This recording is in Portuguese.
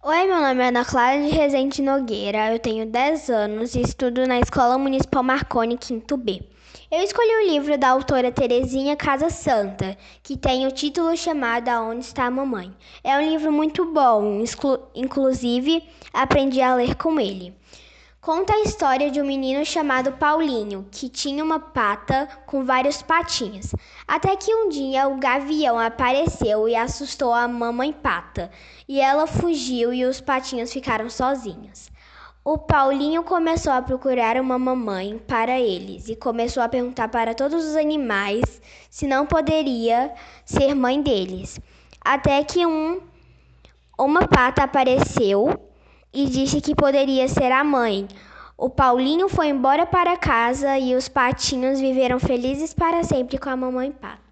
Oi, meu nome é Ana Clara de Rezende Nogueira, eu tenho 10 anos e estudo na Escola Municipal Marconi, quinto B. Eu escolhi o livro da autora Terezinha Casa Santa, que tem o título chamado Aonde está a Mamãe. É um livro muito bom, inclusive aprendi a ler com ele. Conta a história de um menino chamado Paulinho, que tinha uma pata com vários patinhos. Até que um dia o gavião apareceu e assustou a mamãe pata, e ela fugiu e os patinhos ficaram sozinhos. O Paulinho começou a procurar uma mamãe para eles e começou a perguntar para todos os animais se não poderia ser mãe deles. Até que um uma pata apareceu e disse que poderia ser a mãe. O Paulinho foi embora para casa e os patinhos viveram felizes para sempre com a mamãe pata.